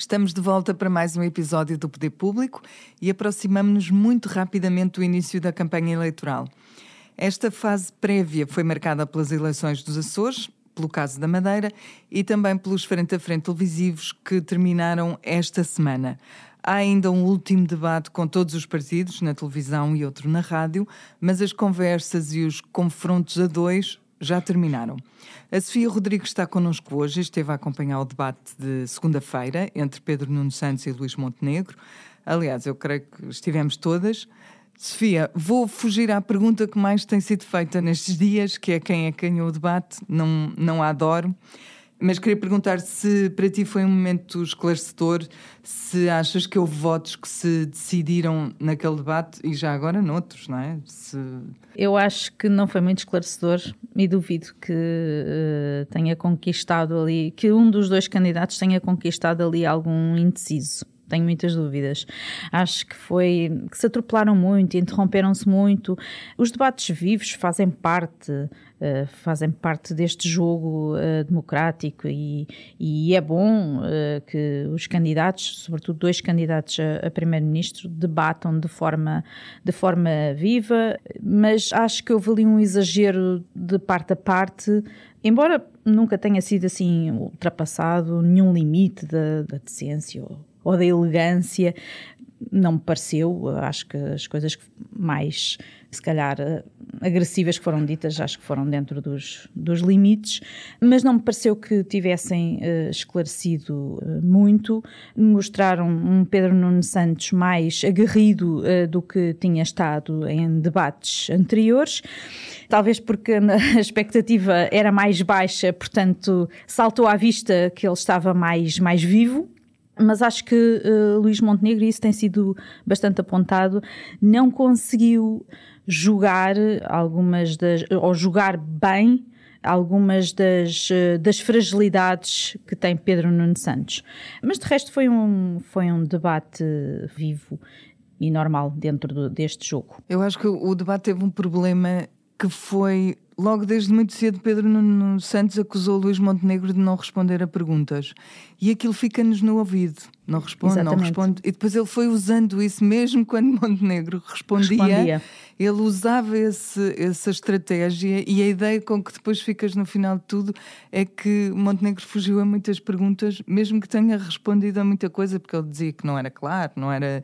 Estamos de volta para mais um episódio do Poder Público e aproximamos-nos muito rapidamente do início da campanha eleitoral. Esta fase prévia foi marcada pelas eleições dos Açores, pelo caso da Madeira e também pelos frente a frente televisivos que terminaram esta semana. Há ainda um último debate com todos os partidos, na televisão e outro na rádio, mas as conversas e os confrontos a dois já terminaram. A Sofia Rodrigues está connosco hoje, esteve a acompanhar o debate de segunda-feira entre Pedro Nuno Santos e Luís Montenegro. Aliás, eu creio que estivemos todas. Sofia, vou fugir à pergunta que mais tem sido feita nestes dias, que é quem é que o debate, não, não adoro. Mas queria perguntar se para ti foi um momento esclarecedor, se achas que houve votos que se decidiram naquele debate e já agora noutros, não é? Se... Eu acho que não foi muito esclarecedor e duvido que uh, tenha conquistado ali, que um dos dois candidatos tenha conquistado ali algum indeciso tenho muitas dúvidas. Acho que foi que se atropelaram muito, interromperam-se muito. Os debates vivos fazem parte, uh, fazem parte deste jogo uh, democrático e, e, é bom uh, que os candidatos, sobretudo dois candidatos a, a primeiro-ministro, debatam de forma, de forma viva, mas acho que houve ali um exagero de parte a parte, embora nunca tenha sido assim ultrapassado nenhum limite da, da decência ou ou da elegância, não me pareceu. Acho que as coisas mais, se calhar, agressivas que foram ditas, acho que foram dentro dos, dos limites, mas não me pareceu que tivessem uh, esclarecido uh, muito. Mostraram um Pedro Nuno Santos mais aguerrido uh, do que tinha estado em debates anteriores. Talvez porque a expectativa era mais baixa, portanto, saltou à vista que ele estava mais, mais vivo mas acho que uh, Luís Montenegro, e isso tem sido bastante apontado, não conseguiu jogar algumas das, ou jogar bem algumas das, eh, das fragilidades que tem Pedro Nuno Santos. Mas de resto foi um, foi um debate vivo e normal dentro do, deste jogo. Eu acho que o debate teve um problema que foi logo desde muito cedo, Pedro Nuno Santos acusou Luís Montenegro de não responder a perguntas. E aquilo fica-nos no ouvido. Não responde, Exatamente. não responde. E depois ele foi usando isso, mesmo quando Montenegro respondia, respondia. ele usava esse, essa estratégia. E a ideia com que depois ficas no final de tudo é que Montenegro fugiu a muitas perguntas, mesmo que tenha respondido a muita coisa, porque ele dizia que não era claro, não era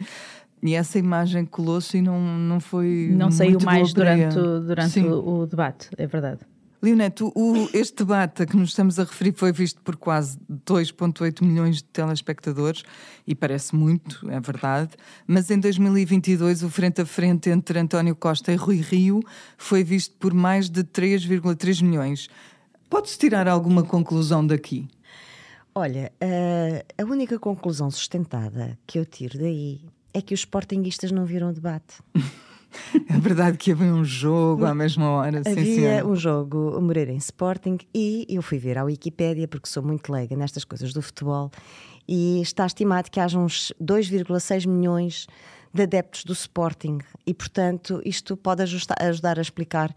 e essa imagem colou-se e não, não foi. Não saiu mais durante, durante o, o, debate, é verdade. Leoneto, o, este debate a que nos estamos a referir foi visto por quase 2,8 milhões de telespectadores e parece muito, é verdade, mas em 2022 o frente a frente entre António Costa e Rui Rio foi visto por mais de 3,3 milhões. Pode-se tirar alguma conclusão daqui? Olha, a, a única conclusão sustentada que eu tiro daí é que os sportinguistas não viram o debate. É verdade que havia um jogo à mesma hora. Havia sim, um jogo, o Moreirense Sporting, e eu fui ver à Wikipédia, porque sou muito leiga nestas coisas do futebol, e está estimado que haja uns 2,6 milhões de adeptos do Sporting, e portanto isto pode ajustar, ajudar a explicar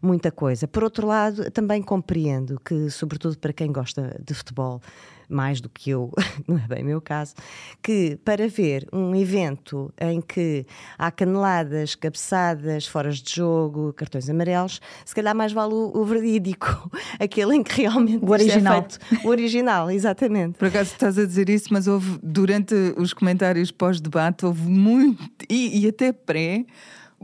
muita coisa. Por outro lado, também compreendo que, sobretudo para quem gosta de futebol, mais do que eu, não é bem meu caso, que para ver um evento em que há caneladas, cabeçadas, foras de jogo, cartões amarelos, se calhar mais vale o, o verídico, aquele em que realmente o original. É feito, o original, exatamente. Por acaso estás a dizer isso, mas houve durante os comentários pós-debate, houve muito, e, e até pré,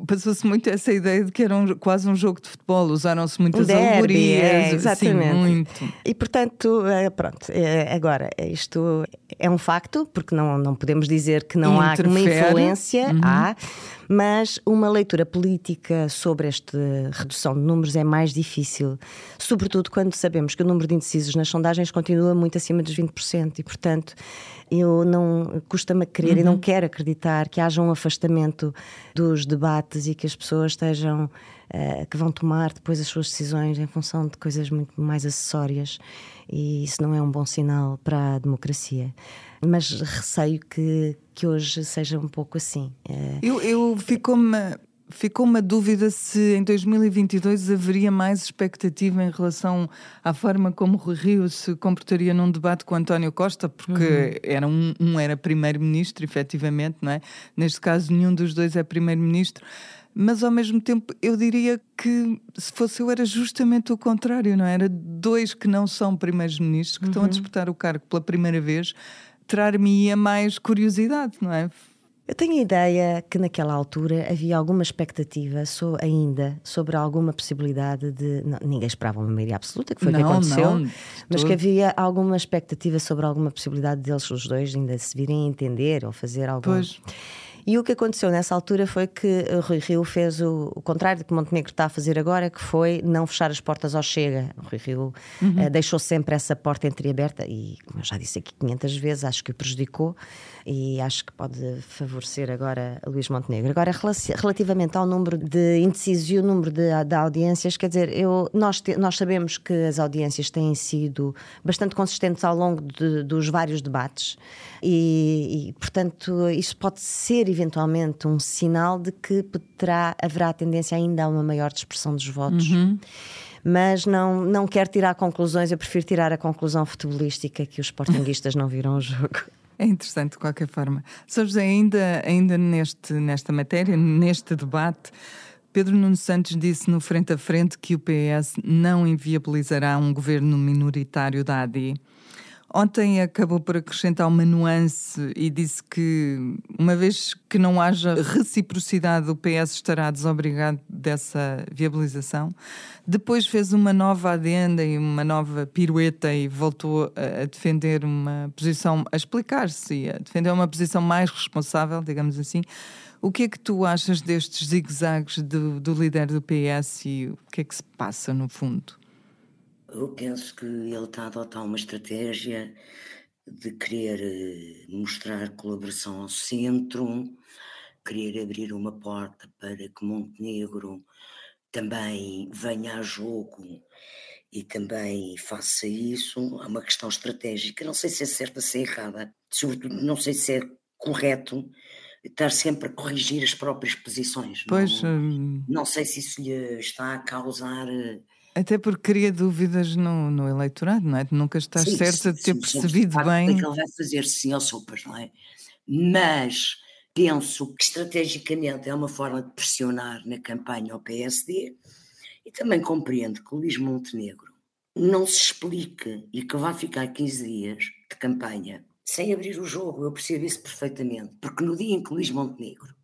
passou-se muito essa ideia de que era um, quase um jogo de futebol, usaram-se muitas um alegorias. É, exatamente. Sim, muito. E portanto, é, pronto, é, agora, isto é um facto, porque não, não podemos dizer que não há uma influência, uhum. há, mas uma leitura política sobre esta redução de números é mais difícil, sobretudo quando sabemos que o número de indecisos nas sondagens continua muito acima dos 20%, e portanto Eu não custa-me crer uhum. e não uhum. quero acreditar que haja um afastamento dos debates e que as pessoas estejam uh, que vão tomar depois as suas decisões em função de coisas muito mais acessórias e isso não é um bom sinal para a democracia. Mas receio que, que hoje seja um pouco assim. Uh... Eu, eu fico-me ficou uma dúvida se em 2022 haveria mais expectativa em relação à forma como Rui Rio se comportaria num debate com António Costa, porque uhum. era um, um era primeiro-ministro, efetivamente, não é? Neste caso, nenhum dos dois é primeiro-ministro. Mas ao mesmo tempo, eu diria que se fosse eu, era justamente o contrário, não é? Era dois que não são primeiros-ministros, que uhum. estão a uhum. disputar o cargo pela primeira vez, trar-me-ia mais curiosidade, não é? Eu tenho a ideia que naquela altura havia alguma expectativa so, ainda sobre alguma possibilidade de. Não, ninguém esperava uma maioria absoluta, que foi o que aconteceu, não, mas que havia alguma expectativa sobre alguma possibilidade deles, os dois, ainda se virem a entender ou fazer algo. Pois. E o que aconteceu nessa altura foi que Rui Rio fez o, o, contrário do que Montenegro está a fazer agora, que foi não fechar as portas ao Chega. Rui Rio uhum. uh, deixou sempre essa porta entreaberta e, como eu já disse aqui 500 vezes, acho que o prejudicou e acho que pode favorecer agora Luís Montenegro. Agora, relativamente ao número de indecisos e o número de, de audiências, quer dizer, eu, nós, te, nós sabemos que as audiências têm sido bastante consistentes ao longo de, dos vários debates e, e, portanto, isso pode ser eventualmente um sinal de que poderá, haverá tendência ainda a uma maior dispersão dos votos. Uhum. Mas não, não quero tirar conclusões, eu prefiro tirar a conclusão futebolística que os sportinguistas não viram o jogo. É interessante de qualquer forma. Sr. José, ainda, ainda neste, nesta matéria, neste debate, Pedro Nuno Santos disse no Frente a Frente que o PS não inviabilizará um governo minoritário da AD. Ontem acabou por acrescentar uma nuance e disse que, uma vez que não haja reciprocidade, o PS estará desobrigado dessa viabilização. Depois fez uma nova adenda e uma nova pirueta e voltou a defender uma posição, a explicar-se a defender uma posição mais responsável, digamos assim. O que é que tu achas destes zigue-zagues do, do líder do PS e o que é que se passa no fundo? Eu penso que ele está a adotar uma estratégia de querer eh, mostrar colaboração ao centro, querer abrir uma porta para que Montenegro também venha a jogo e também faça isso. É uma questão estratégica. Não sei se é certa, se é errada, sobretudo não sei se é correto estar sempre a corrigir as próprias posições. Pois, não, hum... não sei se isso lhe está a causar eh, até porque cria dúvidas no, no eleitorado, não é? Nunca estás sim, certa de ter sim, percebido bem. É que ele vai fazer sim ou sopas, não é? Mas penso que estrategicamente é uma forma de pressionar na campanha ao PSD e também compreendo que o Luís Montenegro não se explique e que vá ficar 15 dias de campanha sem abrir o jogo. Eu percebo isso perfeitamente, porque no dia em que o Luís Montenegro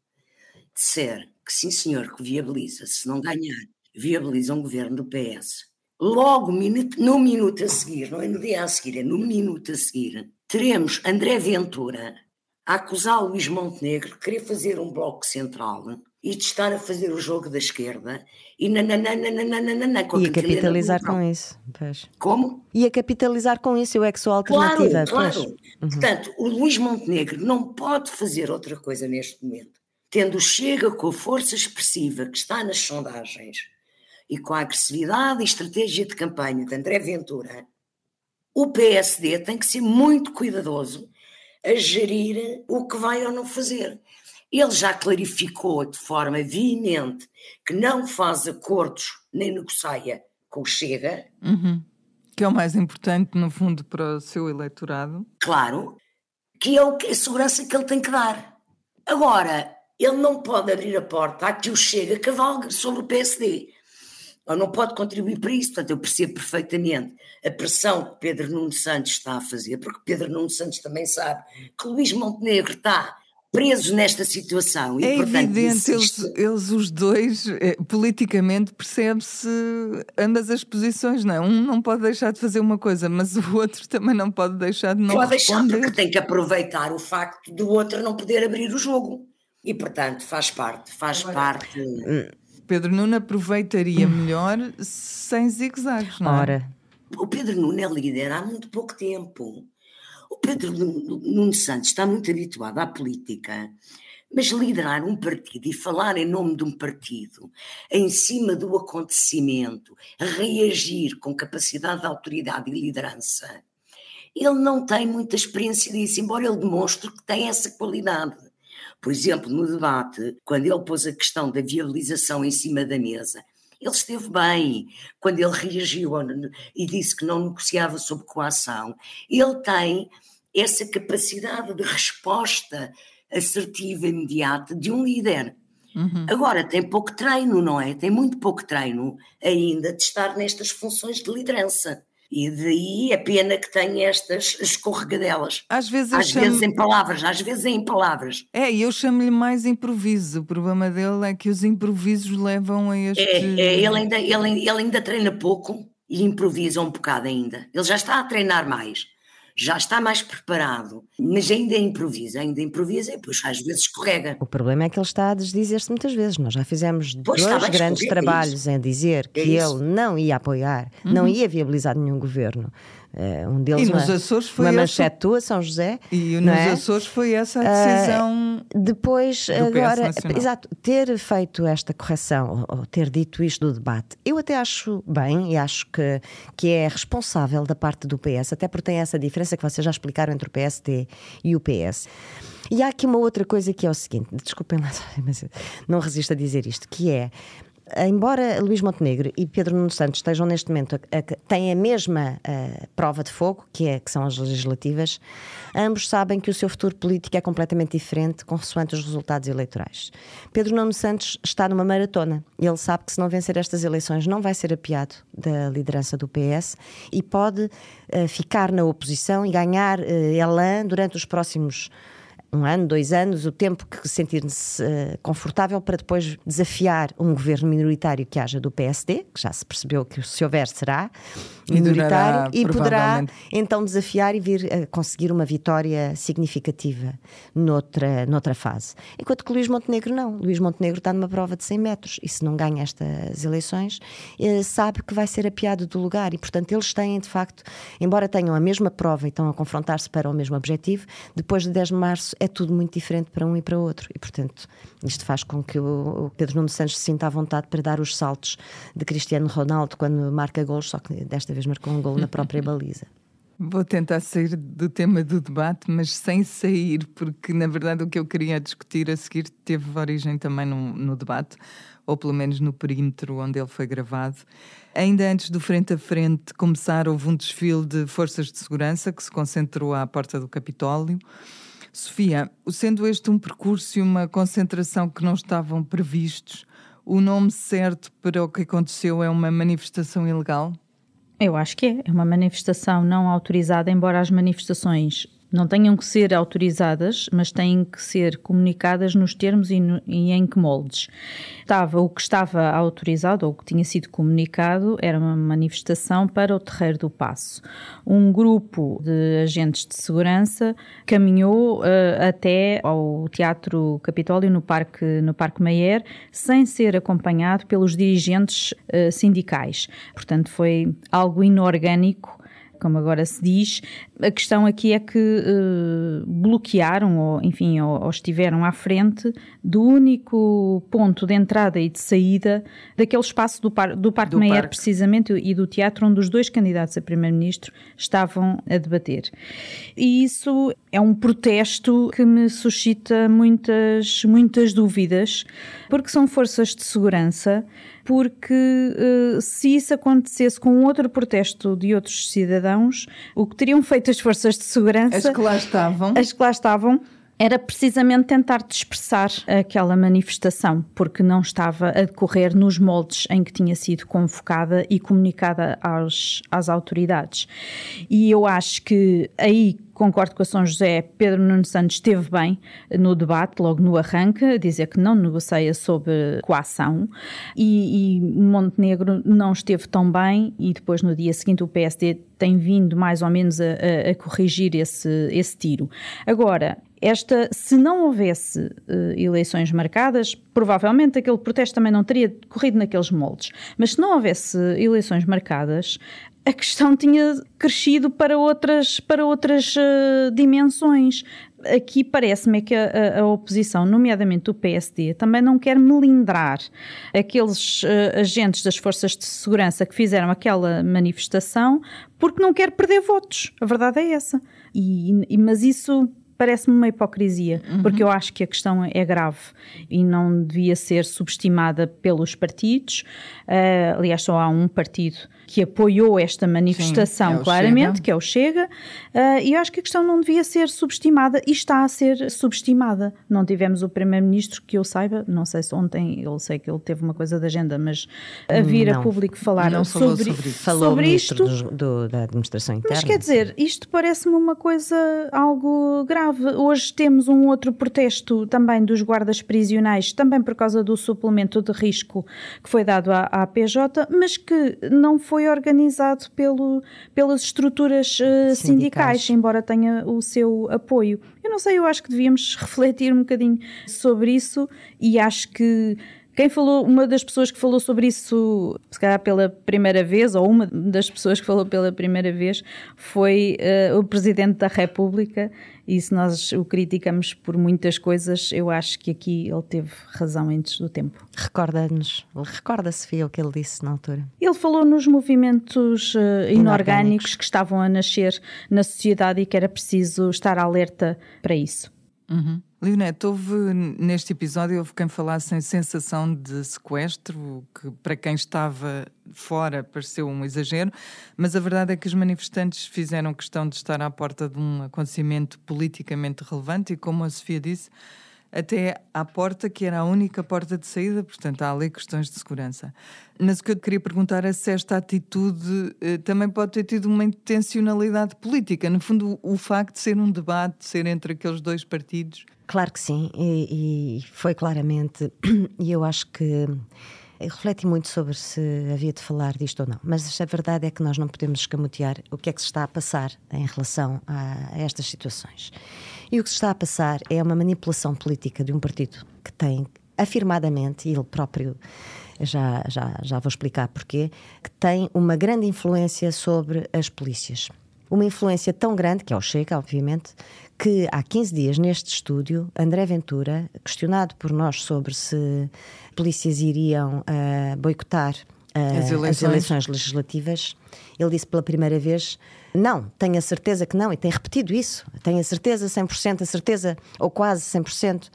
disser que sim senhor, que viabiliza, se não ganhar viabiliza um governo do PS. Logo, no minuto a seguir, não é no dia a seguir, é no minuto a seguir, teremos André Ventura a acusar o Luís Montenegro de querer fazer um bloco central e de estar a fazer o jogo da esquerda e nananana, com a E a capitalizar com isso. Pois. Como? E a capitalizar com isso, eu é que sou alternativa. Claro, claro. Uhum. Portanto, o Luís Montenegro não pode fazer outra coisa neste momento. Tendo Chega com a força expressiva que está nas sondagens, e com a agressividade e estratégia de campanha de André Ventura, o PSD tem que ser muito cuidadoso a gerir o que vai ou não fazer. Ele já clarificou de forma veemente que não faz acordos nem negocia com o Chega. Uhum. Que é o mais importante, no fundo, para o seu eleitorado. Claro, que é a segurança que ele tem que dar. Agora, ele não pode abrir a porta a que o Chega cavalgue sobre o PSD ou não pode contribuir para isso. Portanto, eu percebo perfeitamente a pressão que Pedro Nuno Santos está a fazer, porque Pedro Nuno Santos também sabe que Luís Montenegro está preso nesta situação. E, é portanto, evidente, eles, eles, os dois, é, politicamente, percebe-se ambas as posições, não é? Um não pode deixar de fazer uma coisa, mas o outro também não pode deixar de não pode responder. deixar, porque tem que aproveitar o facto do outro não poder abrir o jogo. E, portanto, faz parte, faz Agora, parte... Hum Pedro Nuno aproveitaria melhor sem zigue-zagues, não é? Ora. O Pedro Nuno é líder há muito pouco tempo. O Pedro Nuno Santos está muito habituado à política, mas liderar um partido e falar em nome de um partido, em cima do acontecimento, reagir com capacidade de autoridade e liderança, ele não tem muita experiência disso, embora ele demonstre que tem essa qualidade. Por exemplo, no debate, quando ele pôs a questão da viabilização em cima da mesa, ele esteve bem quando ele reagiu e disse que não negociava sob coação. Ele tem essa capacidade de resposta assertiva, imediata de um líder. Uhum. Agora, tem pouco treino, não é? Tem muito pouco treino ainda de estar nestas funções de liderança. E daí a pena que tem estas escorregadelas. Às vezes, às chamo... vezes em palavras, às vezes em palavras. É, e eu chamo-lhe mais improviso. O problema dele é que os improvisos levam a este. É, é ele, ainda, ele, ele ainda treina pouco e improvisa um bocado ainda. Ele já está a treinar mais já está mais preparado, mas ainda improvisa, ainda improvisa e depois às vezes escorrega. O problema é que ele está a desdizer-se muitas vezes. Nós já fizemos pois dois grandes é trabalhos é em dizer é que ele não ia apoiar, uhum. não ia viabilizar nenhum governo. Uh, um deles, e nos uma, Açores foi uma manchete tua, São José. E nos é? Açores foi essa a decisão. Uh, depois, agora, exato, ter feito esta correção, ou, ou, ter dito isto do debate, eu até acho bem e acho que, que é responsável da parte do PS, até porque tem essa diferença que vocês já explicaram entre o PST e o PS. E há aqui uma outra coisa que é o seguinte: desculpem lá, mas não resisto a dizer isto, que é embora Luís Montenegro e Pedro Nuno Santos estejam neste momento, a, a, têm a mesma a, prova de fogo, que, é, que são as legislativas, ambos sabem que o seu futuro político é completamente diferente consoante os resultados eleitorais. Pedro Nuno Santos está numa maratona. Ele sabe que se não vencer estas eleições não vai ser apiado da liderança do PS e pode uh, ficar na oposição e ganhar uh, elan durante os próximos um ano, dois anos, o tempo que sentir-se uh, confortável para depois desafiar um governo minoritário que haja do PSD, que já se percebeu que se houver será minoritário, e, durará, e poderá então desafiar e vir a conseguir uma vitória significativa noutra, noutra fase. Enquanto que Luís Montenegro não. Luís Montenegro está numa prova de 100 metros e se não ganha estas eleições, uh, sabe que vai ser apiado do lugar e, portanto, eles têm, de facto, embora tenham a mesma prova e estão a confrontar-se para o mesmo objetivo, depois de 10 de março é tudo muito diferente para um e para outro. E, portanto, isto faz com que o Pedro Nuno Santos se sinta à vontade para dar os saltos de Cristiano Ronaldo quando marca gols, só que desta vez marcou um gol na própria baliza. Vou tentar sair do tema do debate, mas sem sair, porque na verdade o que eu queria discutir a seguir teve origem também no, no debate, ou pelo menos no perímetro onde ele foi gravado. Ainda antes do frente a frente começar, houve um desfile de forças de segurança que se concentrou à porta do Capitólio. Sofia, sendo este um percurso e uma concentração que não estavam previstos, o nome certo para o que aconteceu é uma manifestação ilegal? Eu acho que é. É uma manifestação não autorizada, embora as manifestações não tenham que ser autorizadas, mas têm que ser comunicadas nos termos e, no, e, em que moldes. Estava, o que estava autorizado, ou o que tinha sido comunicado, era uma manifestação para o Terreiro do Passo. Um grupo de agentes de segurança caminhou uh, até ao Teatro Capitólio, no Parque, no Parque Mayer, sem ser acompanhado pelos dirigentes uh, sindicais. Portanto, foi algo inorgânico como agora se diz. A questão aqui é que uh, bloquearam, ou enfim, ou, ou, estiveram à frente do único ponto de entrada e de saída daquele espaço do, par, do Parque do parque. precisamente, e do teatro onde os dois candidatos a primeiro-ministro estavam a debater. E isso é um protesto que me suscita muitas, muitas dúvidas, porque são forças de segurança porque uh, se isso acontecesse com outro protesto de outros cidadãos, o que teriam feito as forças de segurança. As que lá estavam. As que lá estavam era precisamente tentar dispersar aquela manifestação, porque não estava a decorrer nos moldes em que tinha sido convocada e comunicada às, autoridades. E eu acho que aí concordo com a São José, Pedro Nuno Santos esteve bem no debate, logo no arranque, dizer que não negocia sobre coação, e, e Montenegro não esteve tão bem, e depois no dia seguinte o PSD tem vindo mais ou menos a, a, a corrigir esse, esse tiro. Agora, esta, se não houvesse uh, eleições marcadas, provavelmente aquele protesto também não teria corrido naqueles moldes. Mas se não houvesse eleições marcadas, a questão tinha crescido para outras, para outras uh, dimensões. Aqui parece-me que a, a, oposição, nomeadamente o PSD, também não quer melindrar aqueles uh, agentes das forças de segurança que fizeram aquela manifestação porque não quer perder votos. A verdade é essa. E, e mas isso parece-me uma hipocrisia, uhum. porque eu acho que a questão é grave e não devia ser subestimada pelos partidos. Uh, aliás, só há um partido que apoiou esta manifestação Sim, é claramente, Chega. que é o Chega, uh, e eu acho que a questão não devia ser subestimada e está a ser subestimada. Não tivemos o Primeiro-Ministro, que eu saiba, não sei se ontem, eu sei que ele teve uma coisa da agenda, mas a vir não, a público falar não sobre, sobre, falou sobre isto. Do, do, da Administração Interna. Mas quer dizer, isto parece-me uma coisa algo grave. Hoje temos um outro protesto também dos guardas prisionais, também por causa do suplemento de risco que foi dado à, à PJ, mas que não foi foi organizado pelo, pelas estruturas uh, sindicais. sindicais, embora tenha o seu apoio. Eu não sei, eu acho que devíamos refletir um bocadinho sobre isso e acho que quem falou, uma das pessoas que falou sobre isso, se calhar pela primeira vez, ou uma das pessoas que falou pela primeira vez, foi uh, o Presidente da República. E se nós o criticamos por muitas coisas, eu acho que aqui ele teve razão antes do tempo. Recorda-nos, recorda, Sofia, o que ele disse na altura? Ele falou nos movimentos uh, inorgânicos, inorgânicos que estavam a nascer na sociedade e que era preciso estar alerta para isso. Uhum. Leonete, houve neste episódio houve quem falasse em sensação de sequestro, que para quem estava fora pareceu um exagero, mas a verdade é que os manifestantes fizeram questão de estar à porta de um acontecimento politicamente relevante e, como a Sofia disse, até à porta que era a única porta de saída, portanto há ali questões de segurança. Mas o que eu queria perguntar é se esta atitude eh, também pode ter tido uma intencionalidade política, no fundo o, facto de ser um debate, de ser entre aqueles dois partidos. Claro que sim, e, e foi claramente, e eu acho que refleti muito sobre se havia de falar disto ou não, mas a verdade é que nós não podemos escamotear o que é que se está a passar em relação a, a estas situações. E o que se está a passar é uma manipulação política de um partido que tem afirmadamente, e ele próprio já, já, já vou explicar porquê, que tem uma grande influência sobre as polícias. Uma influência tão grande, que é o Chega, obviamente, que há 15 dias neste estúdio, André Ventura, questionado por nós sobre se polícias iriam uh, boicotar as, eleições. as, eleições. legislativas, ele disse pela primeira vez: não, tenho a certeza que não, e tem repetido isso, tenho a certeza, 100%, a certeza, ou quase 100%,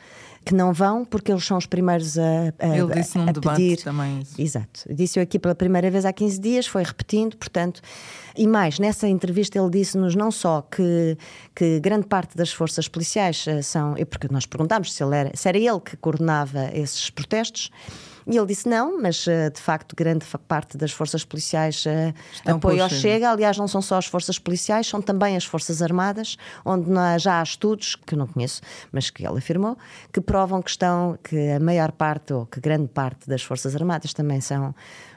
que não vão, porque eles são os primeiros a, a, Ele disse num debate pedir. também. Isso. Exato. Disse-o aqui pela primeira vez há 15 dias, foi repetindo, portanto. E mais, nessa entrevista ele disse-nos não só que, que grande parte das forças policiais eh, são. Porque nós perguntámos se, ele era, se era ele que coordenava esses protestos. E ele disse não, mas eh, de facto grande parte das forças policiais uh, apoia ao Chega. Aliás, não são só as forças policiais, são também as forças armadas, onde já há estudos, que eu não conheço, mas que ele afirmou, que provam que estão, que a maior parte, ou que grande parte das forças armadas também são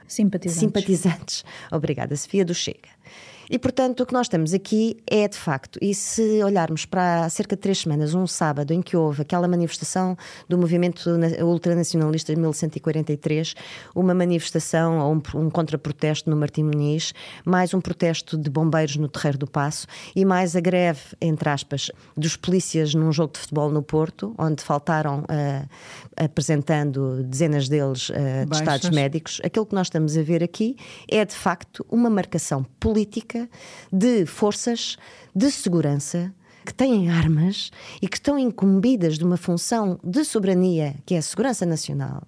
simpatizantes. simpatizantes. Obrigada, Sofia, do Chega. E, portanto, o que nós temos aqui é, de facto, e se olharmos para há cerca de três semanas, um sábado, em que houve aquela manifestação do movimento ultranacionalista de 1143, uma manifestação ou um, um contraprotesto no Martim Muniz, mais um protesto de bombeiros no Terreiro do Passo e mais a greve, entre aspas, dos polícias num jogo de futebol no Porto, onde faltaram, uh, apresentando dezenas deles uh, de estados médicos. Aquilo que nós estamos a ver aqui é, de facto, uma marcação política de forças de segurança que têm armas e que estão incumbidas de uma função de soberania, que é a segurança nacional.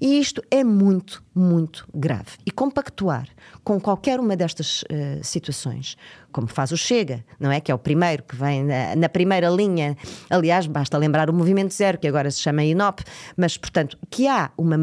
E isto é muito, muito grave. E compactuar com qualquer uma destas uh, situações, como faz o Chega, não é? Que é o primeiro que vem na, na, primeira linha. Aliás, basta lembrar o Movimento Zero, que agora se chama INOP, mas, portanto, que há uma,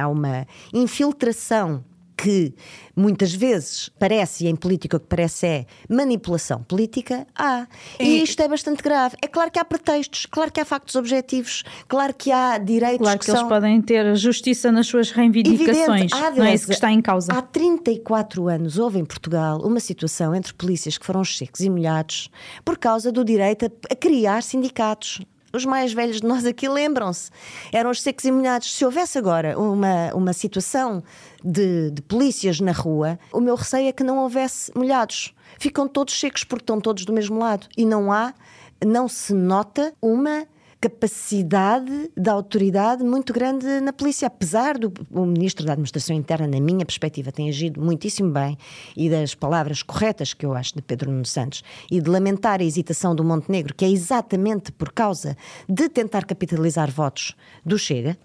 há uma infiltração que muitas vezes parece, e em política o que parece é manipulação política, há. E isto é bastante grave. É claro que há pretextos, claro que há factos objetivos, claro que há direitos claro que, que eles são... podem ter justiça nas suas reivindicações. Evidente, há, não é isso que está em causa. Há 34 anos houve em Portugal uma situação entre polícias que foram secos e molhados por causa do direito a, a criar sindicatos os mais velhos de nós aqui lembram-se. Eram os secos e molhados. Se houvesse agora uma, uma situação de, de polícias na rua, o meu receio é que não houvesse molhados. Ficam todos secos porque estão todos do mesmo lado. E não há, não se nota uma capacidade da autoridade muito grande na polícia, apesar do o ministro da Administração Interna, na minha perspectiva, tem agido muitíssimo bem e das palavras corretas que eu acho de Pedro Nuno Santos e de lamentar a hesitação do Montenegro, que é exatamente por causa de tentar capitalizar votos do Chega,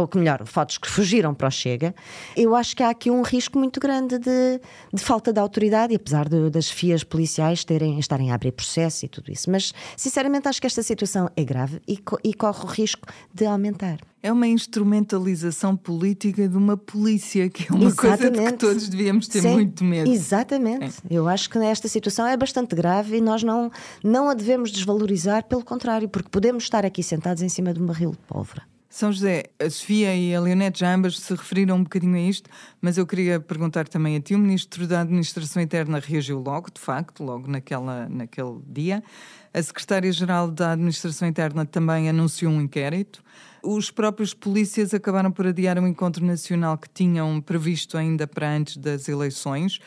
ou melhor, fotos que fugiram para o Chega, eu acho que há aqui um risco muito grande de, de falta de autoridade, e apesar de, das FIAs policiais terem, estarem a abrir processo e tudo isso. Mas, sinceramente, acho que esta situação é grave e, e corre o risco de aumentar. É uma instrumentalização política de uma polícia, que é uma Exatamente. coisa de que todos devíamos ter Sim, muito medo. Exatamente. É. Eu acho que esta situação é bastante grave e nós não, não a devemos desvalorizar, pelo contrário, porque podemos estar aqui sentados em cima de um barril de pólvora. São José, a Sofia e a Leonete já ambas se referiram um bocadinho a isto, mas eu queria perguntar também a ti. O Ministro da Administração Interna reagiu logo, de facto, logo naquela, naquele dia. A Secretária-Geral da Administração Interna também anunciou um inquérito. Os próprios polícias acabaram por adiar um encontro nacional que tinham previsto ainda para antes das eleições.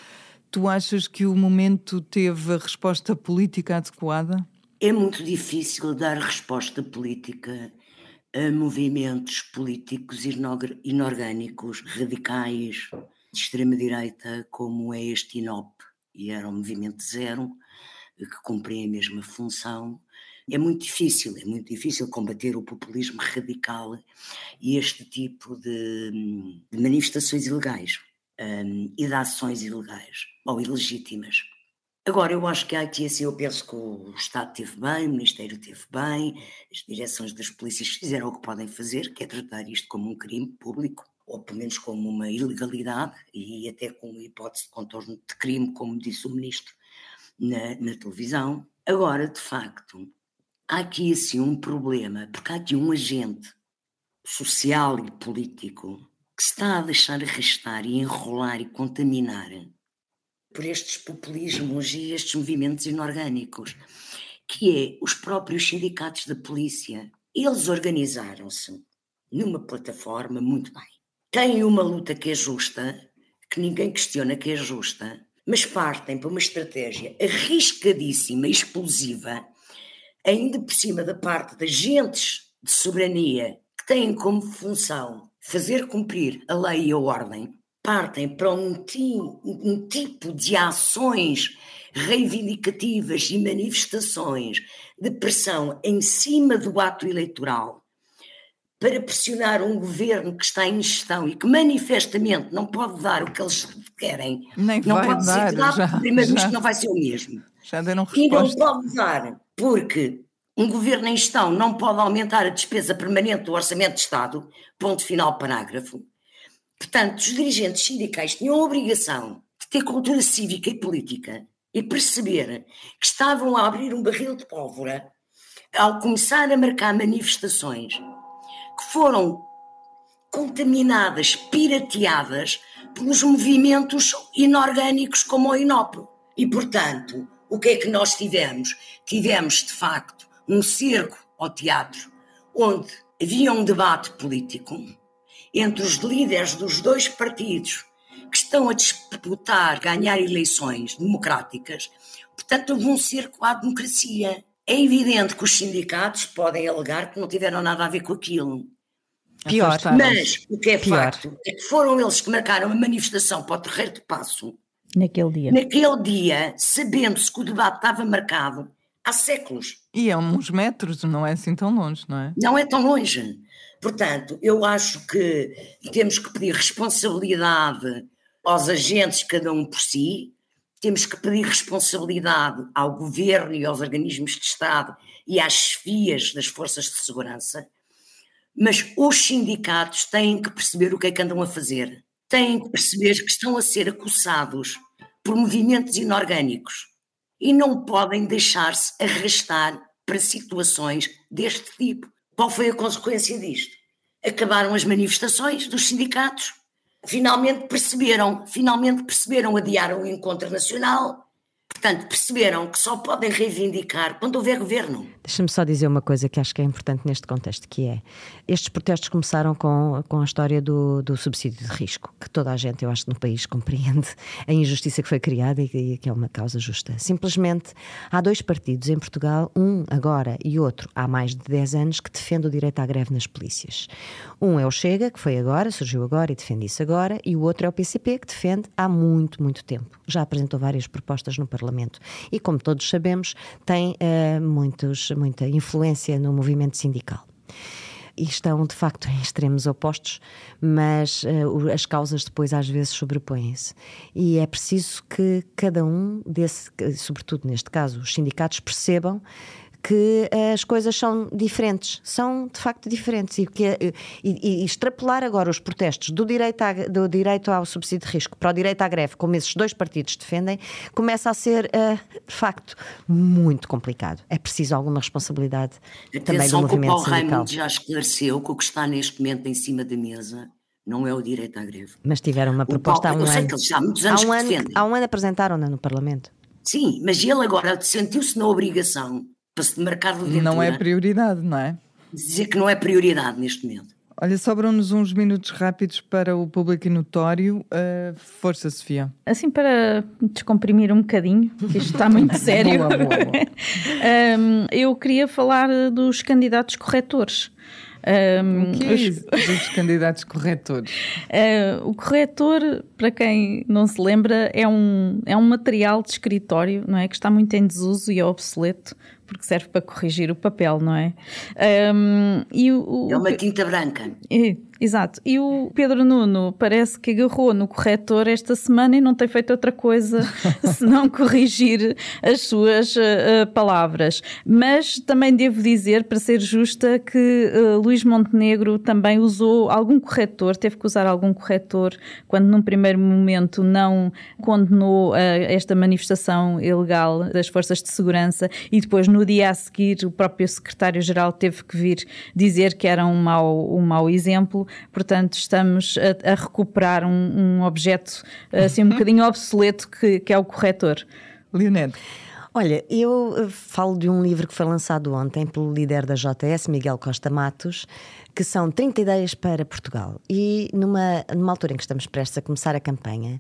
Tu achas que o momento teve a resposta política adequada? É muito difícil dar resposta política a movimentos políticos inorgânicos, radicais, de extrema-direita, como é este INOP, e era um movimento zero, que cumpre a mesma função. É muito difícil, é muito difícil combater o populismo radical e este tipo de, de manifestações ilegais um, e de ações ilegais ou ilegítimas. Agora, eu acho que aqui assim, eu penso que o Estado teve bem, o Ministério teve bem, as direções das polícias fizeram o que podem fazer, que é tratar isto como um crime público, ou pelo menos como uma ilegalidade, e até com hipótese de contorno de crime, como disse o Ministro na, na televisão. Agora, de facto, há aqui assim um problema, porque há aqui um agente social e político que se está a deixar arrastar e enrolar e contaminar por estes populismos e estes movimentos inorgânicos, que é os próprios sindicatos da polícia. Eles organizaram-se numa plataforma muito bem. Têm uma luta que é justa, que ninguém questiona que é justa, mas partem para uma estratégia arriscadíssima, explosiva, ainda por cima da parte das agentes de soberania que têm como função fazer cumprir a lei e a ordem, partem para um, um tipo de ações reivindicativas e manifestações de pressão em cima do ato eleitoral para pressionar um governo que está em gestão e que manifestamente não pode dar o que eles querem, Nem não pode dar, ser já, primeiro-ministro não vai ser o mesmo. Já deram resposta. E não pode dar, porque um governo em gestão não pode aumentar a despesa permanente do orçamento de Estado, ponto final parágrafo, Portanto, os dirigentes sindicais tinham a obrigação de ter cultura cívica e política e perceber que estavam a abrir um barril de pólvora ao começar a marcar manifestações que foram contaminadas, pirateadas pelos movimentos inorgânicos como o INOP. E, portanto, o que é que nós tivemos? Tivemos, de facto, um cerco ao teatro onde havia um debate político entre os líderes dos dois partidos que estão a disputar ganhar eleições democráticas, portanto, houve um cerco à democracia. É evidente que os sindicatos podem alegar que não tiveram nada a ver com aquilo. Pior. Mas o que é Pior. facto é que foram eles que marcaram a manifestação para o Terreiro de Passo. Naquele dia. Naquele dia, sabendo-se que o debate estava marcado há séculos. E é uns metros, não é assim tão longe, não é? Não é tão longe. Portanto, eu acho que temos que pedir responsabilidade aos agentes, cada um por si, temos que pedir responsabilidade ao governo e aos organismos de Estado e às chefias das forças de segurança, mas os sindicatos têm que perceber o que é que andam a fazer, têm que perceber que estão a ser acossados por movimentos inorgânicos e não podem deixar-se arrastar para situações deste tipo. Qual foi a consequência disto? Acabaram as manifestações dos sindicatos, finalmente perceberam, finalmente perceberam, adiaram o encontro nacional, Portanto, perceberam que só podem reivindicar quando houver governo. Deixa-me só dizer uma coisa que acho que é importante neste contexto, que é estes protestos começaram com, com a história do, do subsídio de risco, que toda a gente, eu acho, no país compreende a injustiça que foi criada e, e que é uma causa justa. Simplesmente há dois partidos em Portugal, um agora e outro há mais de 10 anos, que defendem o direito à greve nas polícias. Um é o Chega, que foi agora, surgiu agora e defende isso agora, e o outro é o PCP, que defende há muito, muito tempo. Já apresentou várias propostas no Parlamento Parlamento. E, como todos sabemos, tem uh, muitos, muita influência no movimento sindical e estão de facto em extremos opostos, mas uh, as causas depois às vezes sobrepõem-se. E é preciso que cada um desse, sobretudo neste caso, os sindicatos percebam que as coisas são diferentes, são de facto diferentes. E, que, e, e extrapolar agora os protestos do direito, à, do direito ao subsídio de risco para o direito à greve, como esses dois partidos defendem, começa a ser, uh, de facto, muito complicado. É preciso alguma responsabilidade Atenção também do movimento que o Paulo sindical. Raimundo já esclareceu que o que está neste momento em cima da mesa não é o direito à greve. Mas tiveram uma proposta Paulo, há um eu sei ano. que eles já há muitos anos há um ano, há um ano apresentaram-na no Parlamento. Sim, mas ele agora sentiu-se na obrigação para se demarcar de ventura, Não é prioridade, não é? dizer que não é prioridade neste momento. Olha, sobram-nos uns minutos rápidos para o público e notório. Uh, força, Sofia. Assim, para descomprimir um bocadinho, que isto está muito sério, Boa, boa, boa. um, eu queria falar dos candidatos corretores. Um, O que é os- isso dos candidatos corretores? Uh, o corretor, para quem não se lembra, é um, é um material de escritório, não é? Que está muito em desuso e é obsoleto, porque serve para corrigir o papel, não é? Um, e o, o- É uma tinta branca. é, exato. E o Pedro Nuno parece que agarrou no corretor esta semana e não tem feito outra coisa senão corrigir as suas uh, palavras. Mas também devo dizer, para ser justa, que uh, Luís Montenegro também usou algum corretor, teve que usar algum corretor quando num primeiro momento não condenou uh, esta manifestação ilegal das forças de segurança e depois no dia a seguir o próprio secretário-geral teve que vir dizer que era um mau, um mau exemplo, portanto estamos a, a recuperar um, um objeto assim um bocadinho obsoleto que, que é o corretor. Leonete, Olha, eu eh, falo de um livro que foi lançado ontem pelo líder da JS, Miguel Costa Matos, que são 30 ideias para Portugal. E numa, numa altura em que estamos prestes a começar a campanha,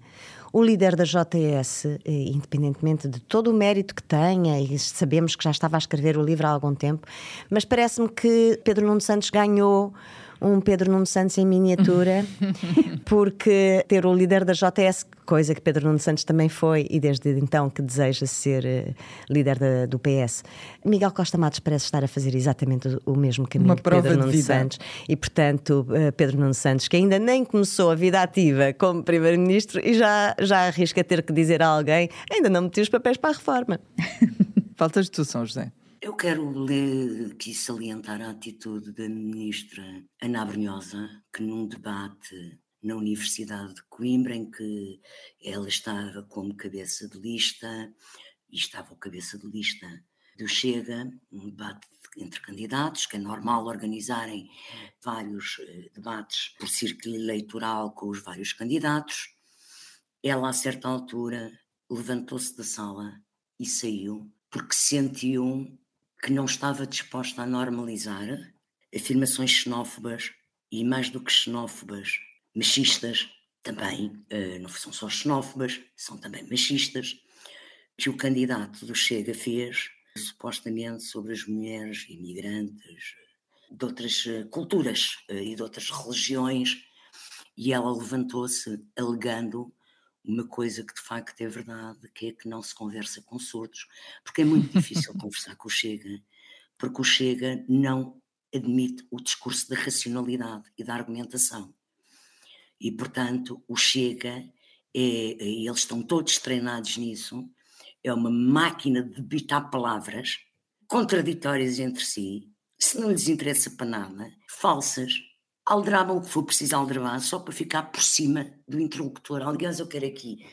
o líder da JS, eh, independentemente de todo o mérito que tenha, e sabemos que já estava a escrever o livro há algum tempo, mas parece-me que Pedro Nuno Santos ganhou um Pedro Nuno Santos em miniatura, porque ter o líder da JS, coisa que Pedro Nuno Santos também foi e desde então que deseja ser eh, líder da- do PS, Miguel Costa Matos parece estar a fazer exatamente o- o mesmo caminho Uma que Pedro de Nuno. Santos e, portanto, eh, Pedro Nuno Santos, que ainda nem começou a vida ativa como Primeiro-Ministro e já, já arrisca ter que dizer a alguém: ainda não meti os papéis para a reforma. faltas tu, São José. Eu quero ler, aqui salientar a atitude da ministra Ana Brunhosa, que num debate na Universidade de Coimbra, em que ela estava como cabeça de lista, e estava o cabeça de lista do Chega, um debate entre candidatos, que é normal organizarem vários eh, debates por círculo eleitoral com os vários candidatos. Ela, a certa altura, levantou-se da sala e saiu porque sentiu que não estava disposta a normalizar afirmações xenófobas e, mais do que xenófobas, machistas também, eh, não são só xenófobas, são também machistas, que o candidato do Chega fez, supostamente sobre as mulheres imigrantes de outras eh, culturas eh, e de outras religiões, e ela levantou-se alegando uma coisa que de facto é verdade, que é que não se conversa com surdos, porque é muito difícil conversar com o Chega, porque o Chega não admite o discurso da racionalidade e da argumentação. E, portanto, o Chega, é, e eles estão todos treinados nisso, é uma máquina de debitar palavras contraditórias entre si, se não lhes interessa para nada, falsas, aldrabam o que for preciso aldrabar só para ficar por cima do interlocutor. Aliás, eu quero aqui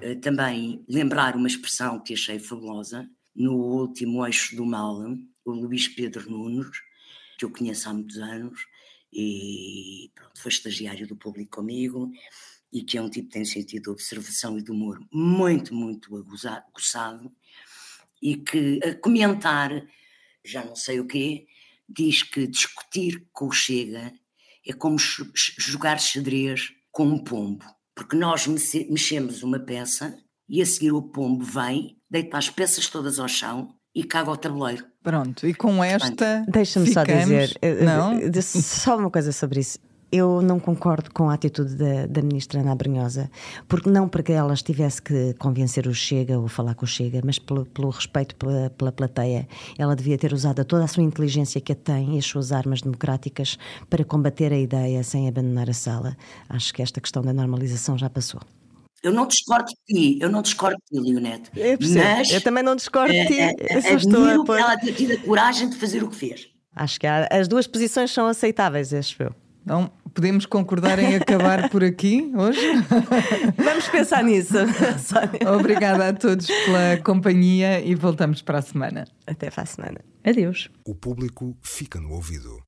eh, também lembrar uma expressão que achei fabulosa no último eixo do mal, o Luís Pedro Nunes, que eu conheço há muitos anos e pronto, foi estagiário do público comigo e que é um tipo que tem sentido de observação e de humor muito, muito aguçado, e que a comentar, já não sei o quê, diz que discutir com o Chega é como jogar xadrez com um pombo, porque nós mexemos uma peça e a seguir o pombo vem, deita as peças todas ao chão e caga ao tabuleiro. Pronto, e com esta. Deixa-me só dizer, eh, não? só uma coisa sobre isso. Eu não concordo com a atitude da, da ministra Ana Brunhosa, porque não porque ela tivesse que convencer o Chega ou falar com o Chega, mas pelo, pelo respeito pela, pela plateia. Ela devia ter usado toda a sua inteligência que a tem e as suas armas democráticas para combater a ideia sem abandonar a sala. Acho que esta questão da normalização já passou. Eu não discordo de ti, eu não discordo de ti, Leonete. Eu, mas, eu também não discordo de ti. É, é, eu estou a ela ter tido a coragem de fazer o que fez. Acho que há, as duas posições são aceitáveis, acho eu. Então, podemos concordar em acabar por aqui hoje? Vamos pensar nisso. Obrigada a todos pela companhia e voltamos para a semana. Até para a semana. Adeus. O público fica no ouvido.